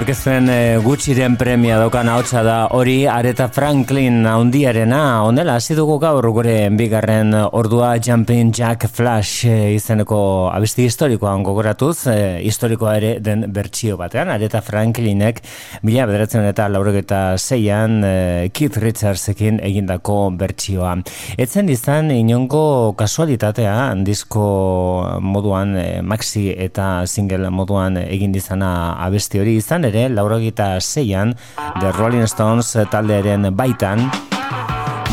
Aurkezten e, gutxiren premia daukan hautsa da. Hori Areta Franklin handiarena onela hasi dugu gaur gure bigarren ordua Jumping Jack Flash e, izeneko abesti historikoan gogoratuz e, historikoa ere den bertsio batean. Areta Franklinek mila bederatzen eta laurogeta zeian e, Keith Richardsekin egindako bertsioa. Etzen izan inongo kasualitatea disko moduan maxi eta single moduan egin dizana abesti hori. Izan ere, laurogita zeian, The Rolling Stones taldearen baitan,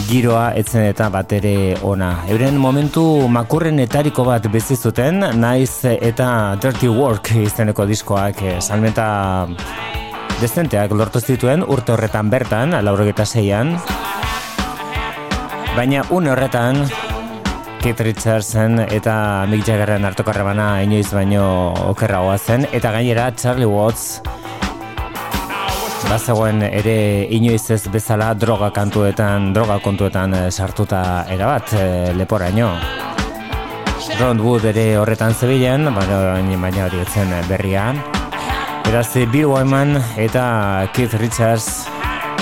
giroa etzen eta bat ere ona. Euren momentu makurren etariko bat bezizuten, naiz eta Dirty Work izeneko diskoak eh, salmenta dezenteak lortu zituen urte horretan bertan, laurogita zeian, baina un horretan, Keith Richardson eta Mick Jaggerren hartoko arrebana inoiz baino okerragoa zen, eta gainera Charlie Watts bazegoen ere inoiz ez bezala droga kantuetan, droga kontuetan eh, sartuta erabat e, leporaino. Ron Wood ere horretan zebilen, baina hori etzen berria. Beraz, Bill Wyman eta Keith Richards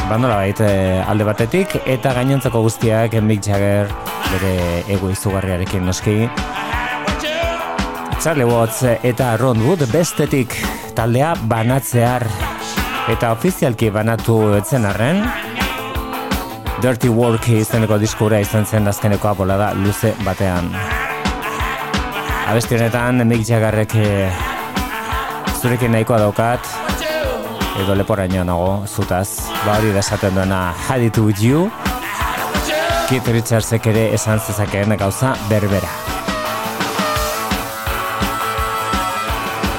bandola bait eh, alde batetik, eta gainontzako guztiak Mick Jagger bere ego izugarriarekin noski. Charlie Watts eta Ron Wood bestetik taldea banatzear eta ofizialki banatu etzen arren. Dirty Work izeneko diskura izan zen azkeneko apola da luze batean. Abesti honetan Mick Jaggerrek eh, zurekin nahikoa daukat. Edo leporaino nago zutaz. Ba hori desaten duena Had it you. Keith Richardsek ere esan zezakeen gauza berbera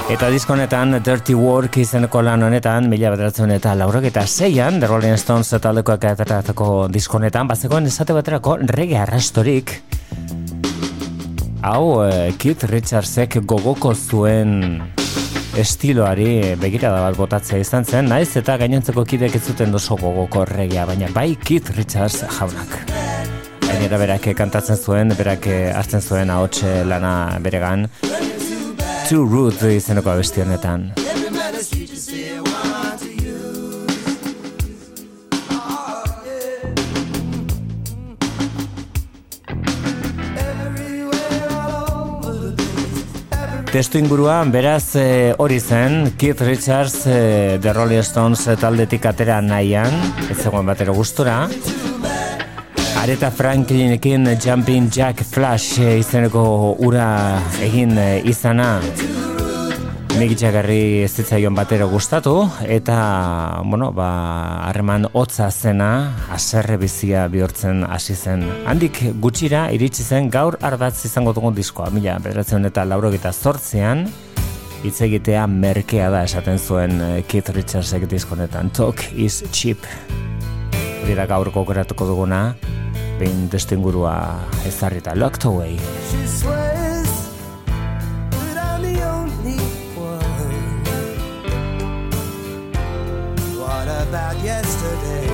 Eta diskonetan Dirty Work izeneko lan honetan, mila bederatzen eta laurok eta zeian, The Rolling Stones taldekoak ateratako diskonetan, bazekoen esate baterako rege arrastorik. Hau, eh, Keith Richardsek gogoko zuen estiloari begirada bat botatzea izan zen, naiz eta gainontzeko kidek ez zuten doso gogoko regea, baina bai Keith Richards jaunak. Gainera berak kantatzen zuen, berak hartzen zuen ahots lana beregan, Too Rude izeneko abesti honetan. Testu inguruan, beraz eh, hori zen, Keith Richards e, The Rolling Stones taldetik atera nahian, ez zegoen batero gustura. Areta Franklinekin Jumping Jack Flash izeneko ura egin izana Nik itxagarri ez zitzaion batero gustatu eta, bueno, ba, harreman hotza zena aserre bizia bihurtzen hasi zen. Handik gutxira iritsi zen gaur ardatz izango dugun diskoa, mila, bederatzen eta lauro gita zortzean, hitz egitea merkea da esaten zuen eh, Keith Richardsek diskonetan. Talk is cheap. Dira gaur gokoratuko duguna, behin destingurua ezarrita locked away. What about yesterday?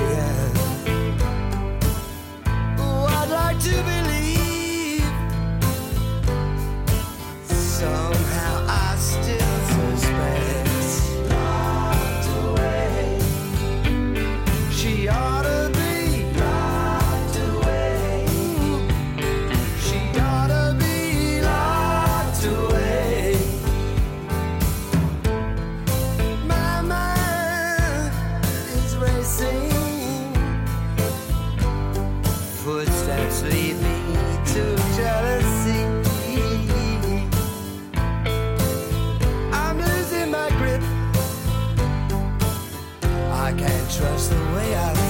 I know what you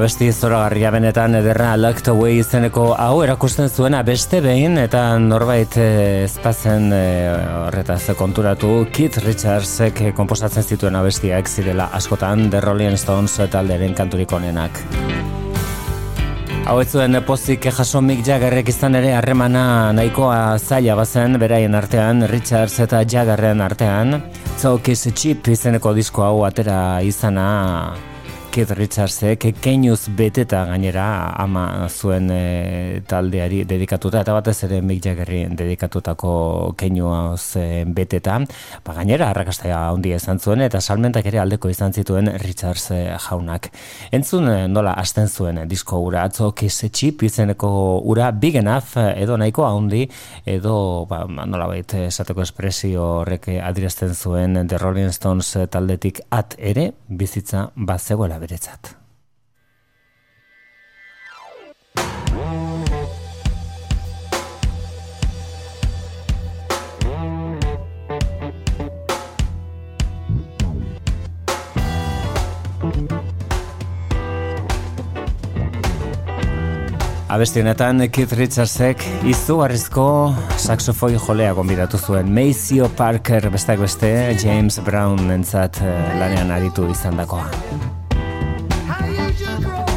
abesti zoragarria benetan ederra Locked Away izeneko hau erakusten zuena beste behin eta norbait eh, ezpazen e, horretaz konturatu Keith Richardsek komposatzen zituen abestiak zirela askotan The Rolling Stones talderen kanturik onenak. Hau ez zuen pozik jaso Mick Jaggerrek izan ere harremana nahikoa zaila bazen beraien artean, Richards eta Jaggerren artean. Zaukiz Chip izeneko disko hau atera izana Keith Richardsek keinuz beteta gainera ama zuen e, taldeari dedikatuta eta batez ere Mick Jaggerri dedikatutako keinu beteta. Ba, gainera arrakasta handia izan zuen eta salmentak ere aldeko izan zituen Richards e, jaunak. Entzun e, nola hasten zuen disko ura atzo Kiss Chip izeneko ura big enough edo nahiko handi edo ba, nola baita esateko espresio horrek adirazten zuen The Rolling Stones taldetik at ere bizitza bat zegoela beretzat. Abesti honetan Keith Richardsek izugarrizko saxofoi jolea gombidatu zuen Maceo Parker bestak beste James Brown entzat eh, lanean aritu izan grow.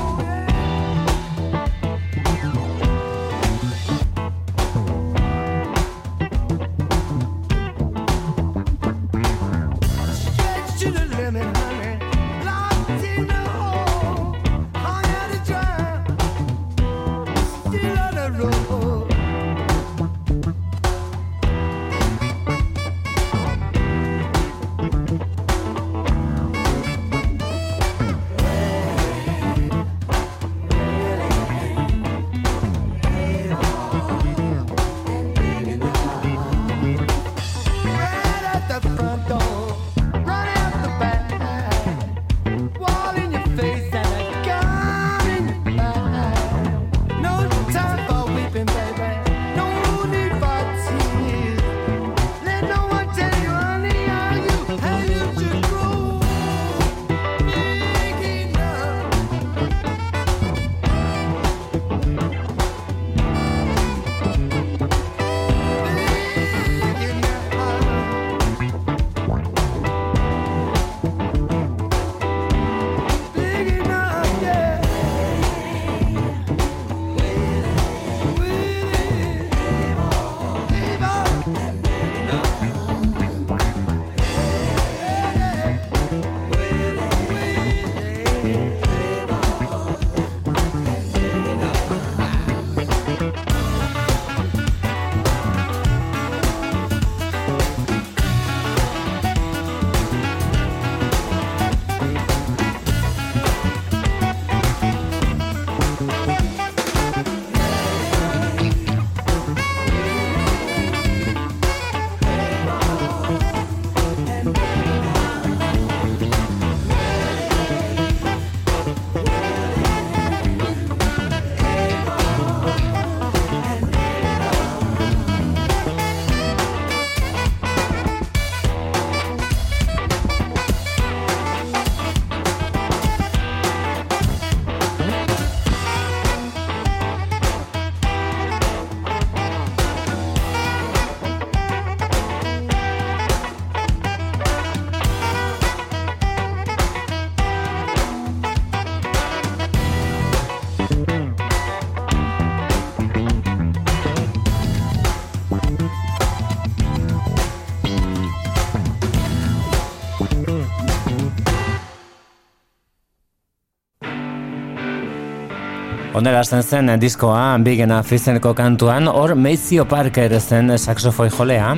Ondela zen zen diskoa, Big Enough izeneko kantuan, hor Maceo Parker zen saxofoi jolea,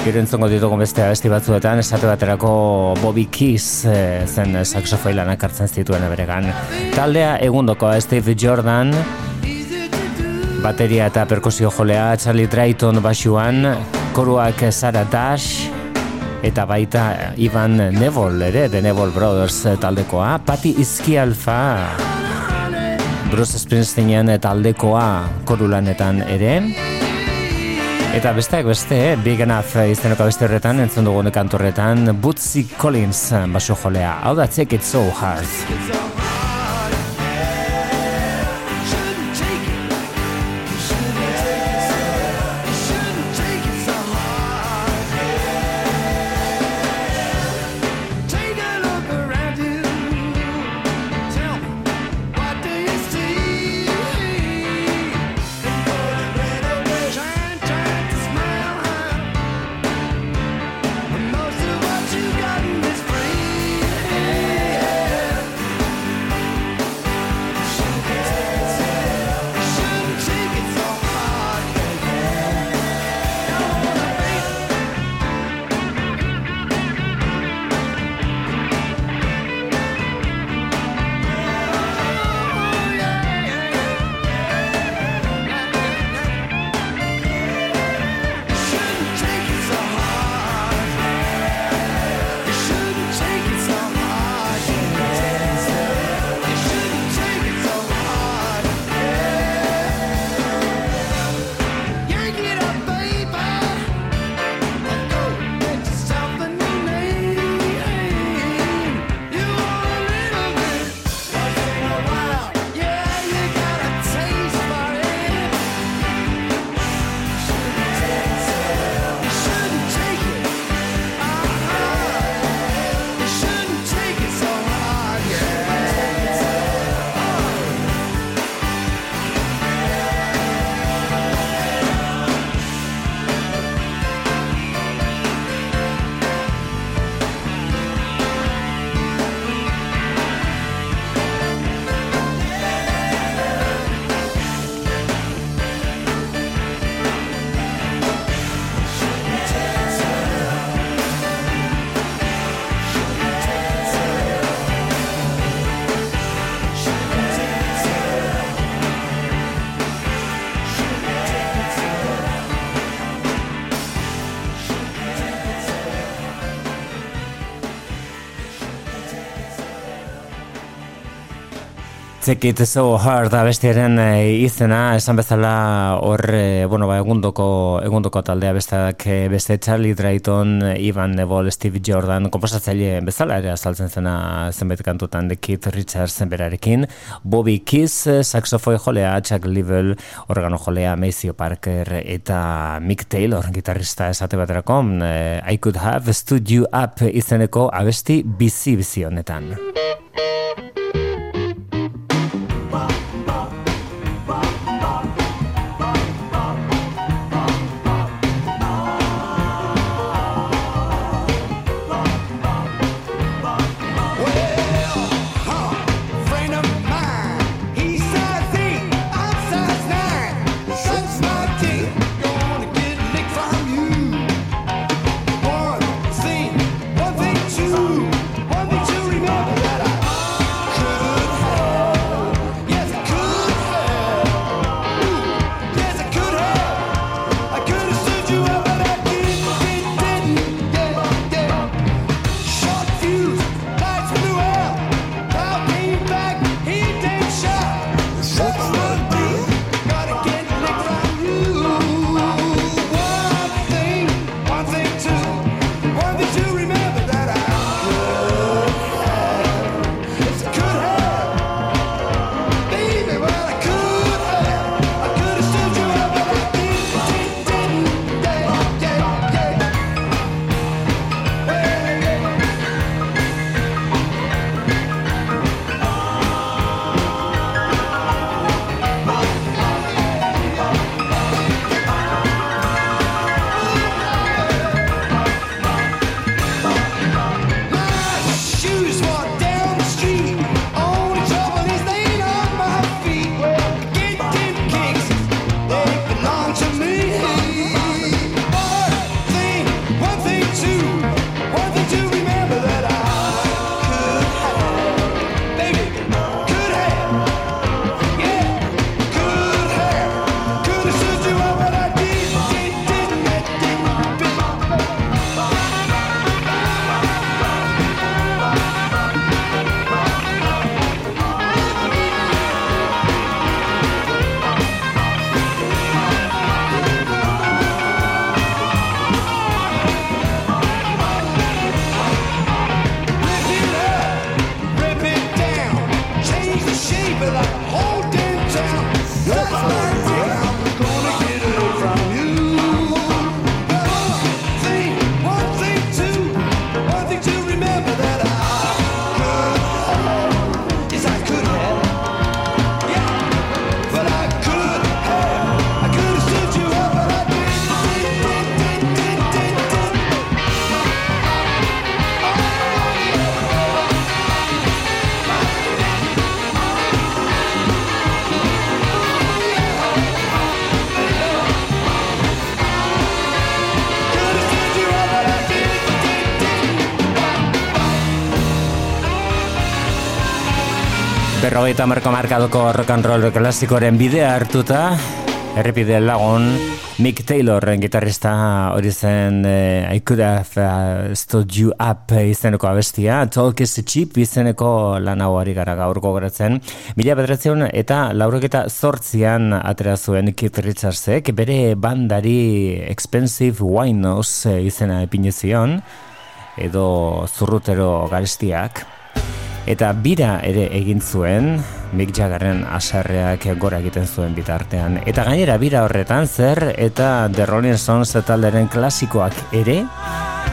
gero entzongo ditugu beste abesti batzuetan, esate baterako Bobby Keys eh, zen saxofoi lanak hartzen zituen eberegan. Taldea egundoko Steve Jordan, bateria eta perkusio jolea, Charlie Drayton basuan, koruak Sara Dash, eta baita Ivan Neville ere, The Neville Brothers taldekoa, Patti Izkialfa, Bruce Springsteenen taldekoa korulanetan ere. Eta besteak beste, Big Enough izeneko beste horretan, entzun dugu nekantorretan, Bootsy Collins baso jolea. Hau da, take it so hard. Take it so hard abestiaren e, izena, esan bezala hor, e, bueno, ba, egundoko, egundoko taldea bestak e, beste Charlie Drayton, Ivan Neville, Steve Jordan, komposatzaile bezala ere azaltzen zena zenbait kantutan de Keith Richards zenberarekin, Bobby Kiss, saxofoi jolea, Chuck Level, organo jolea, Maceo Parker eta Mick Taylor, gitarrista esate baterako, I could have stood you up izeneko abesti bizi-bizi honetan. Berrogeita marko markadoko rock and roll klasikoren bidea hartuta, errepide lagun, Mick Taylorren gitarrista hori zen uh, I could have uh, stood you up izeneko abestia, Talk is cheap izeneko lan hau ari gara gaurko geratzen. Mila bedratzeun eta lauroketa zortzian atera zuen Keith Richardsek, bere bandari Expensive Winos izena epinezion, edo zurrutero garestiak. Eta bira ere egin zuen, Mick Jaggerren asarreak gora egiten zuen bitartean. Eta gainera bira horretan zer eta The Rolling Stones talderen klasikoak ere,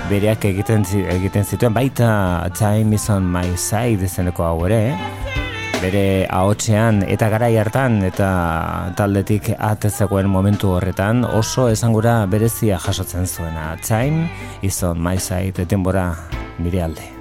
bereak egiten, egiten zituen, baita Time is on my side zeneko hau ere, bere ahotsean eta garai hartan eta taldetik atezegoen momentu horretan oso esangura berezia jasotzen zuena. Time is on my side, denbora nire alde.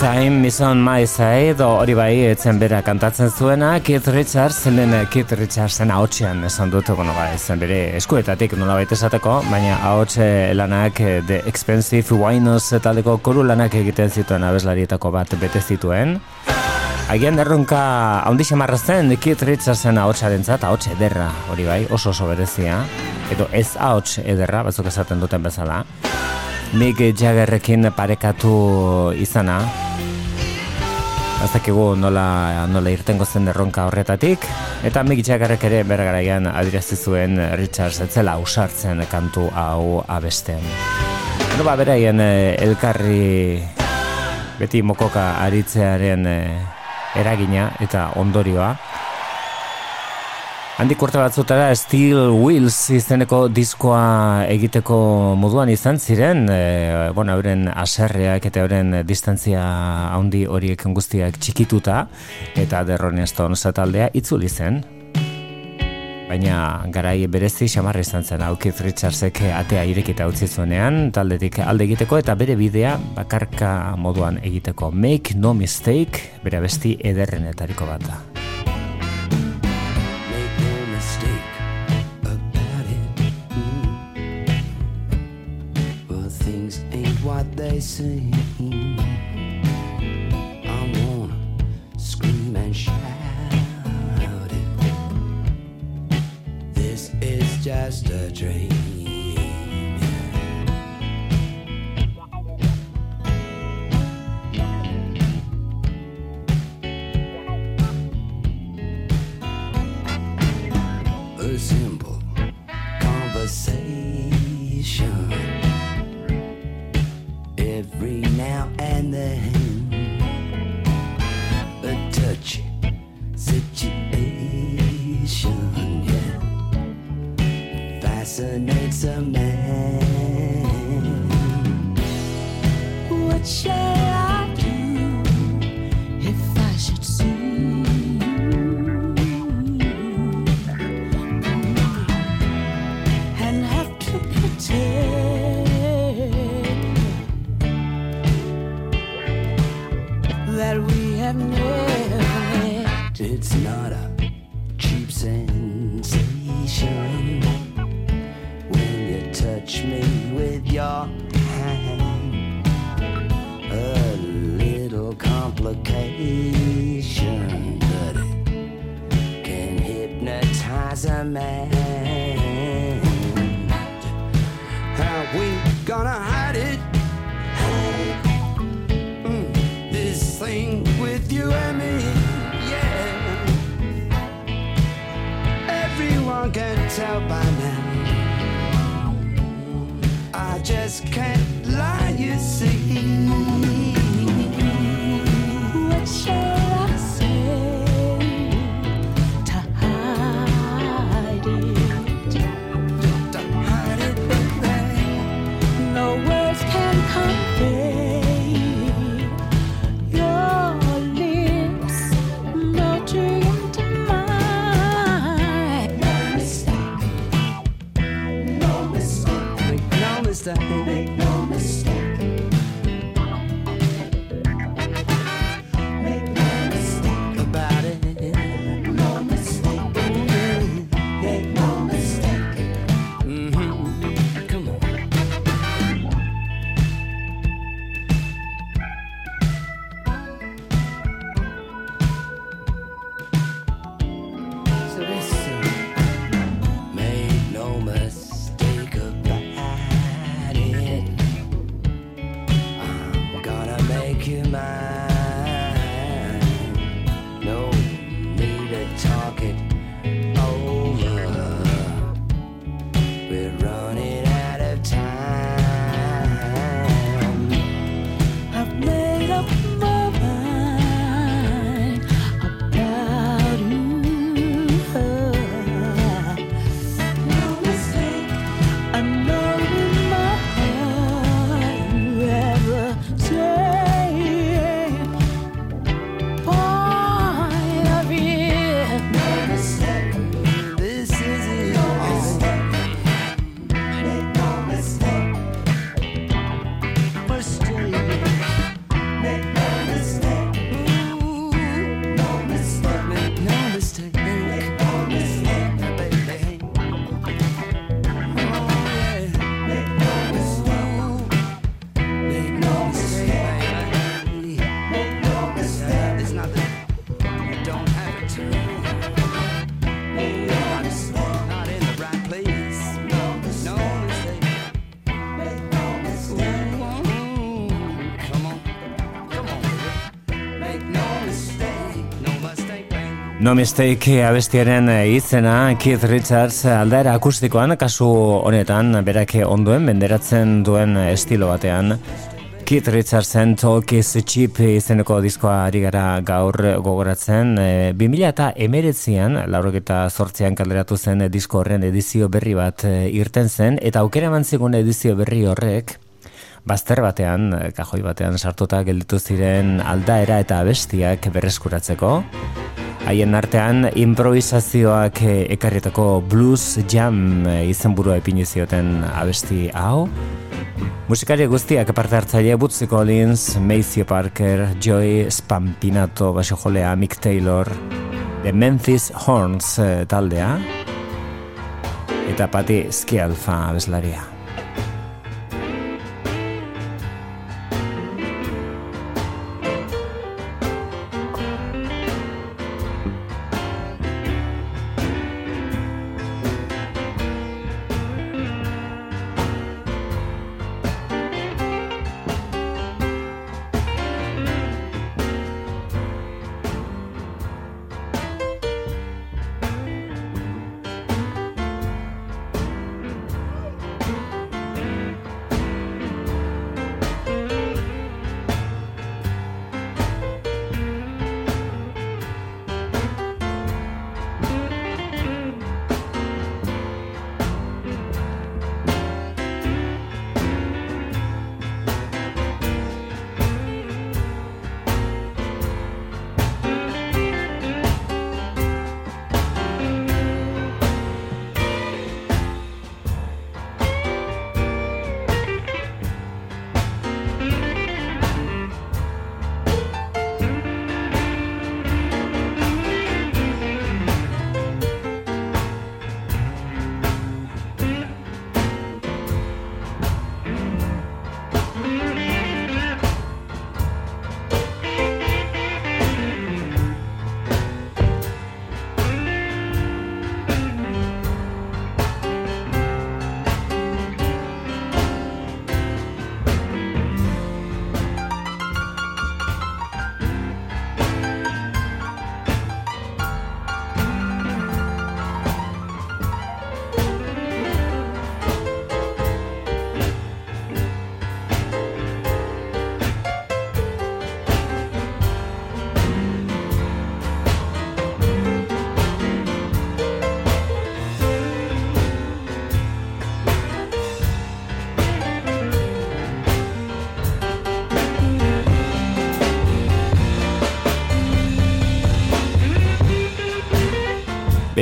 Time is on my side, hori bai, etzen bera kantatzen zuena, Keith Richards, zenen Keith Richardsen haotxean esan dut, bueno, bai, zen bere eskuetatik nola baita esateko, baina haotxe lanak The Expensive Winos taldeko koru lanak egiten zituen abeslarietako bat bete zituen. Agian derronka haundi xamarra zen Keith Richardsen haotxa dentzat, haotxe ederra, hori bai, oso oso berezia, edo ez haotxe ederra, batzuk esaten duten bezala. Mick Jaggerrekin parekatu izana, Azakigu nola, nola irtengo zen erronka horretatik. Eta Mick Jaggerrek ere bergaraian adirazi zuen Richards etzela usartzen kantu hau abesten. No, ba, beraien eh, elkarri beti mokoka aritzearen eh, eragina eta ondorioa. Handik urte batzutara Steel Wheels izeneko diskoa egiteko moduan izan ziren, e, bueno, euren aserreak eta euren distantzia handi horiek guztiak txikituta, eta derronen Stones taldea itzuli zen. Baina garai berezi xamarra izan zen Keith Richardsek atea irekita utzi zuenean, taldetik alde egiteko eta bere bidea bakarka moduan egiteko. Make no mistake, bere besti ederrenetariko bat da. they say just a dream No Mistake abestiaren izena Keith Richards aldaera akustikoan kasu honetan berak onduen benderatzen duen estilo batean Keith Richardsen Talk is Cheap izeneko diskoa ari gara gaur gogoratzen e, 2000 eta emeretzian lauroketa sortzean kalderatu zen disko horren edizio berri bat irten zen eta aukera mantzigun edizio berri horrek Bazter batean, kajoi batean sartuta gelditu ziren aldaera eta abestiak berreskuratzeko. Haien artean improvisazioak eh, ekarrietako blues jam eh, izenburua ipini zioten abesti hau. Musikari guztiak aparte hartzaile Bootsy Collins, Maceo Parker, Joy Spampinato, baso jolea, Mick Taylor, The Memphis Horns eh, taldea, eta pati Skialfa abeslaria.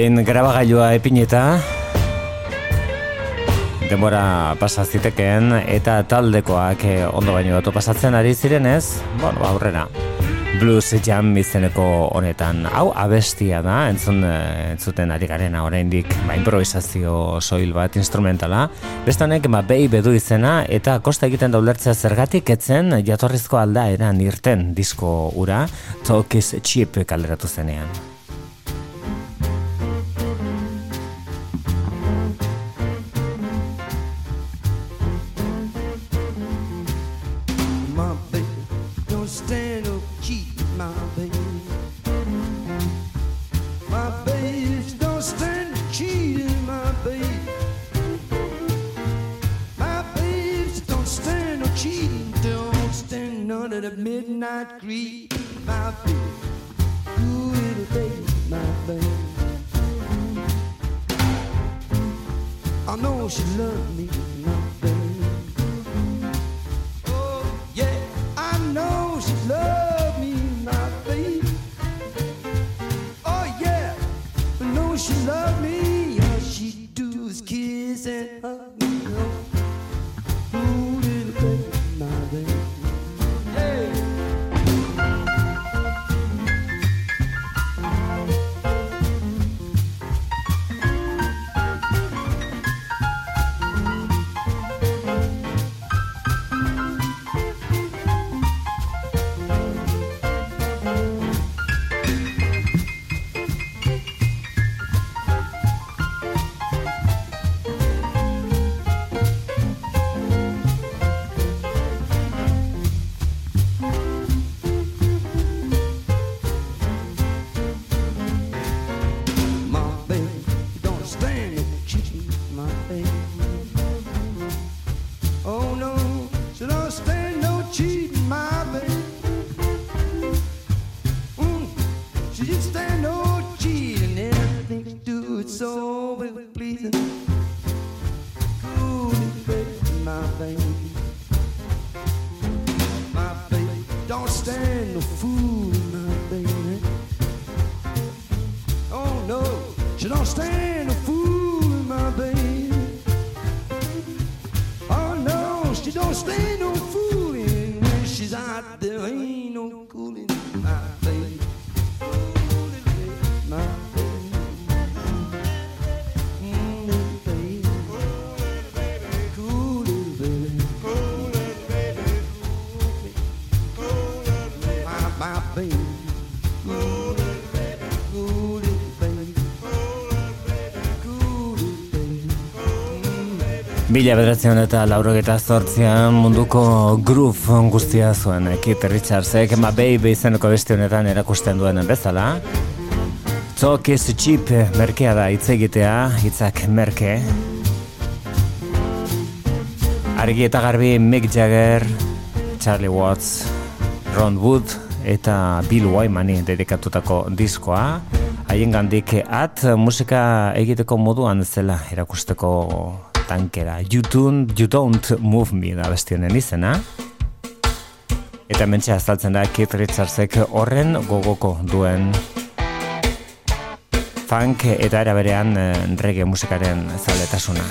Ben grabagailua epineta. Denbora pasazitekeen eta taldekoak eh, ondo baino datu pasatzen ari zirenez Bueno, aurrera. Blues Jam izeneko honetan. Hau abestia da, entzun, eh, entzuten ari garena oraindik ba, improvisazio soil bat instrumentala. Beste honek, ba, behi bedu izena eta kosta egiten daulertzea zergatik etzen jatorrizko alda eran irten disko ura Talk is cheap kalderatu zenean Mila bederatzen eta laurok eta zortzian munduko gruf guztia zuen Keith Richardsek ma baby izeneko beste honetan erakusten duen bezala. Talk is cheap merkea da hitz egitea, hitzak merke. Argi eta garbi Mick Jagger, Charlie Watts, Ron Wood eta Bill Wymani dedikatutako diskoa. Haien gandik at musika egiteko moduan zela erakusteko tankera. You don't, you don't move me da bestionen izena. Eta mentxe azaltzen da Keith Richardsek horren gogoko duen funk eta era berean eh, rege musikaren zaletasuna.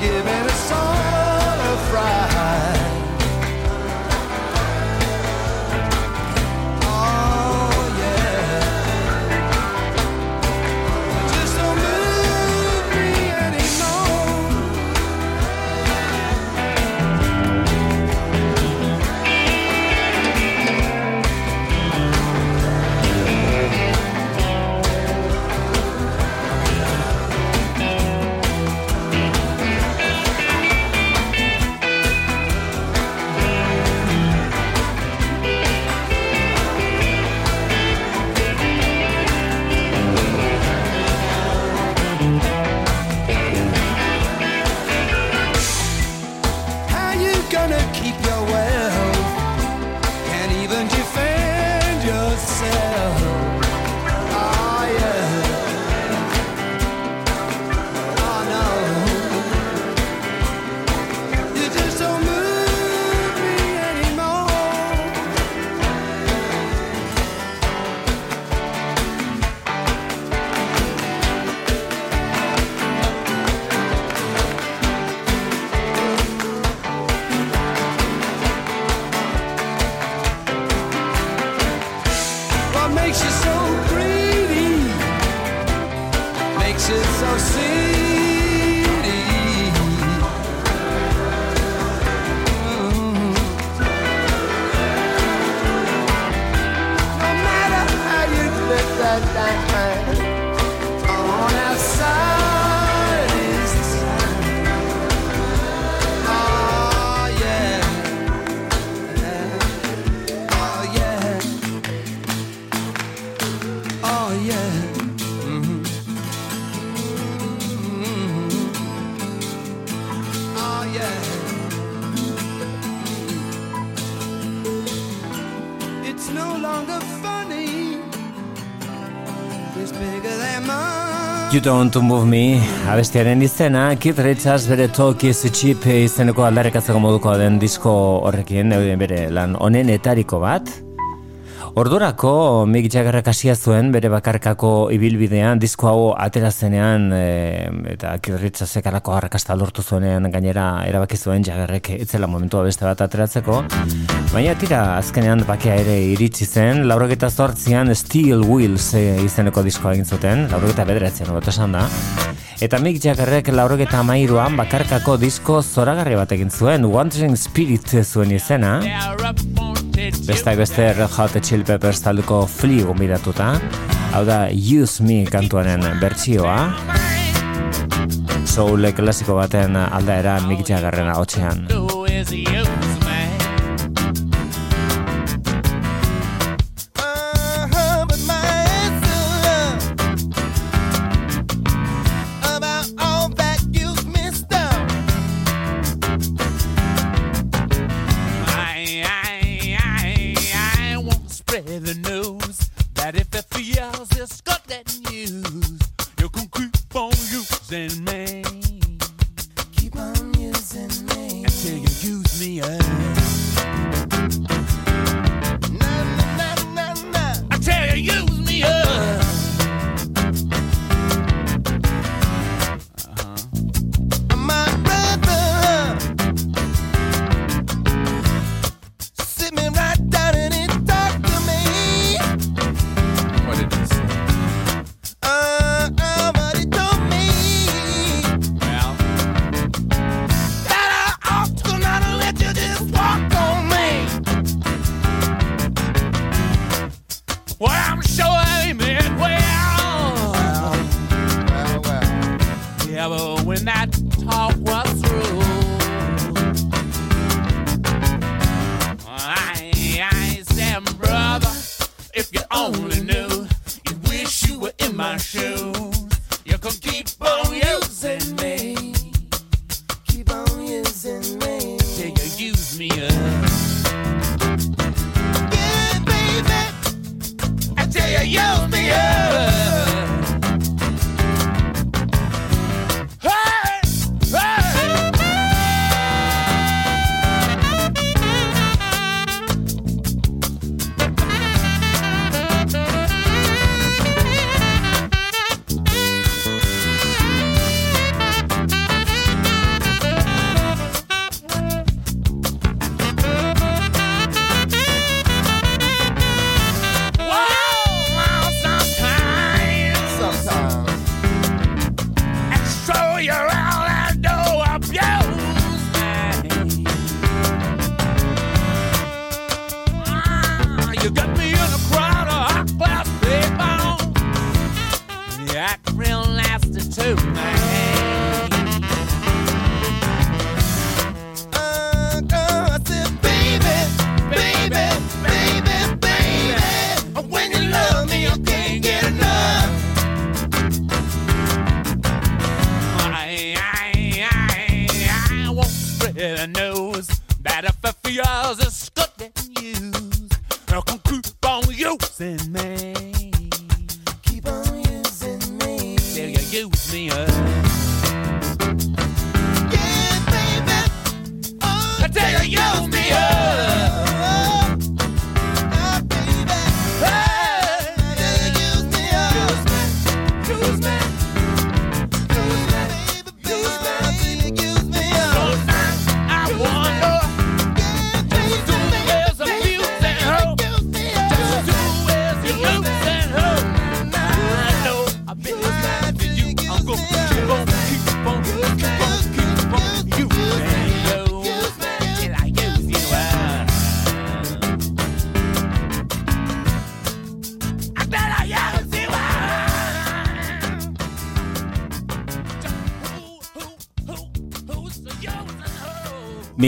give You don't move me, abestiaren izena, Keith Richards bere Talk is Cheap izeneko aldarrikatzeko moduko den disko horrekin, bere lan honen etariko bat. Ordurako Mick Jaggerrak hasia zuen bere bakarkako ibilbidean disko hau atera zenean e, eta Keith alako harrakasta lortu zuenean gainera erabaki zuen Jaggerrek itzela momentua beste bat ateratzeko. Baina tira azkenean bakea ere iritsi zen, laurogeta zortzian Steel Wheels e, izeneko diskoa egin zuten, laurogeta bederatzen bat esan da. Eta Mick Jaggerrek laurogeta amairuan bakarkako disko zoragarri bat egin zuen, Wandering Spirit zuen izena. Bestak beste Red Hot Chili Peppers talduko Flea gombidatuta. Hau da Use Me kantuaren bertsioa. Soul klasiko baten aldaera Mick Jaggerren use me as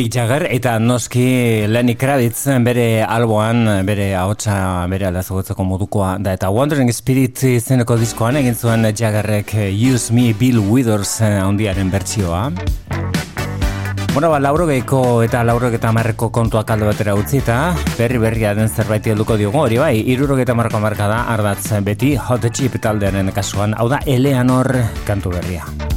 Mick Jagger eta noski Lenny Kravitz bere alboan, bere ahotsa bere alazagotzeko modukoa da eta Wandering Spirit izeneko diskoan egin zuen Jaggerrek Use Me Bill Withers ondiaren bertsioa. Bueno, ba, lauro geiko eta lauro eta marreko kontuak aldo batera utzi eta berri berria den zerbait helduko diogu hori bai, iruro eta marreko marka da ardatz beti hot chip taldearen kasuan, hau da Eleanor kantu berria.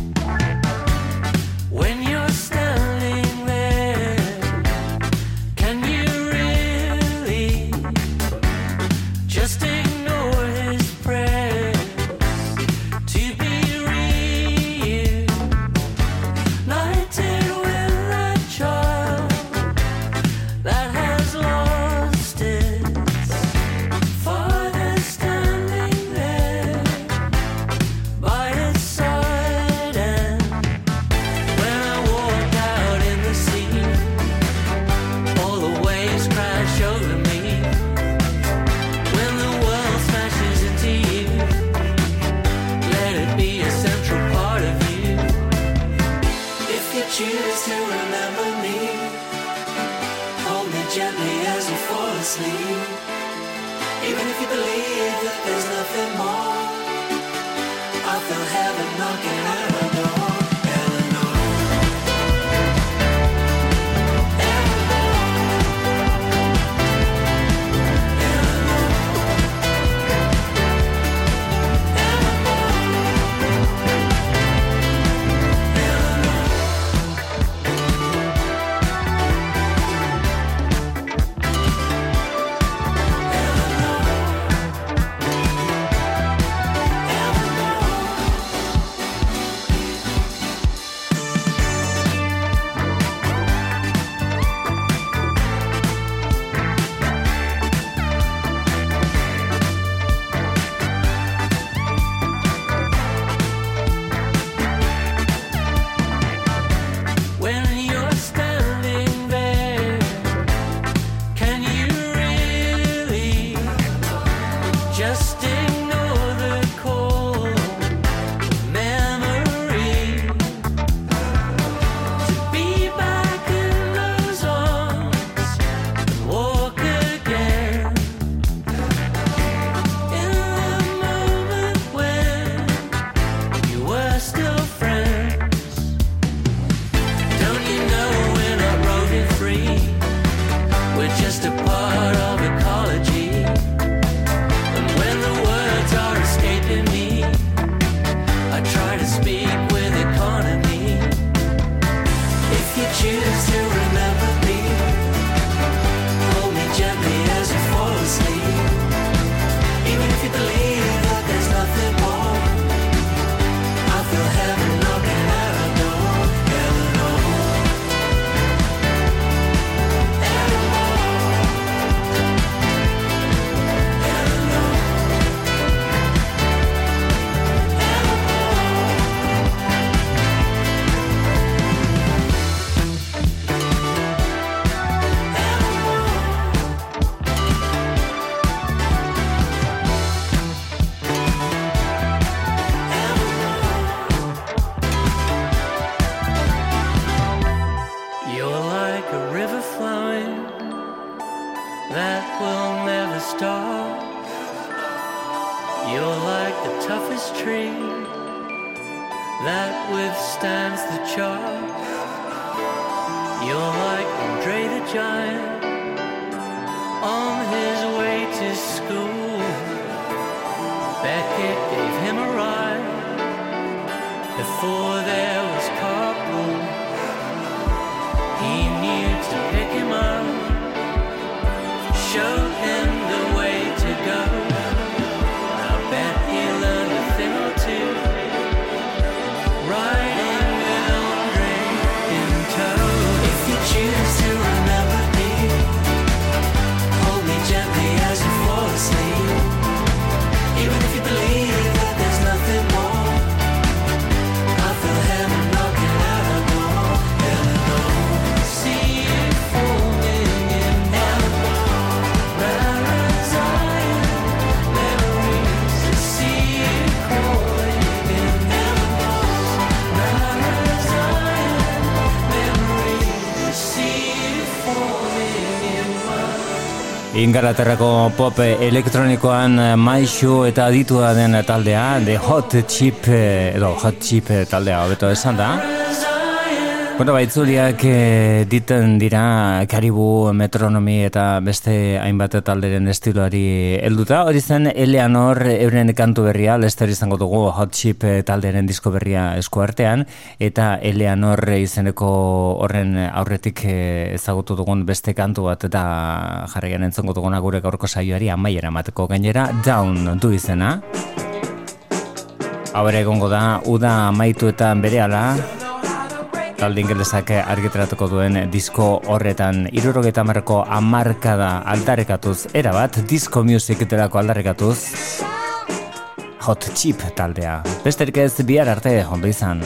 You're like Andre the Giant. Ingalaterrako pop elektronikoan eh, maixu eta aditua den taldea, The Hot Chip, eh, edo Hot Chip taldea, hobeto esan da. Bueno, baitzuliak e, diten dira Karibu, Metronomi eta beste hainbat talderen estiloari helduta. Hori zen Eleanor euren kantu berria, Lester izango dugu Hot Chip talderen disko berria eskuartean, eta Eleanor izeneko horren aurretik eh, ezagutu dugun beste kantu bat eta jarrian entzongo duguna gure gaurko saioari amaiera mateko gainera, Down du izena. Hau egongo da, uda amaitu eta bere ala, talde ingelesak argitaratuko duen disko horretan irurogeta marko amarkada aldarekatuz erabat, disko music delako aldarekatuz hot chip taldea. Besterik ez bihar arte ondo izan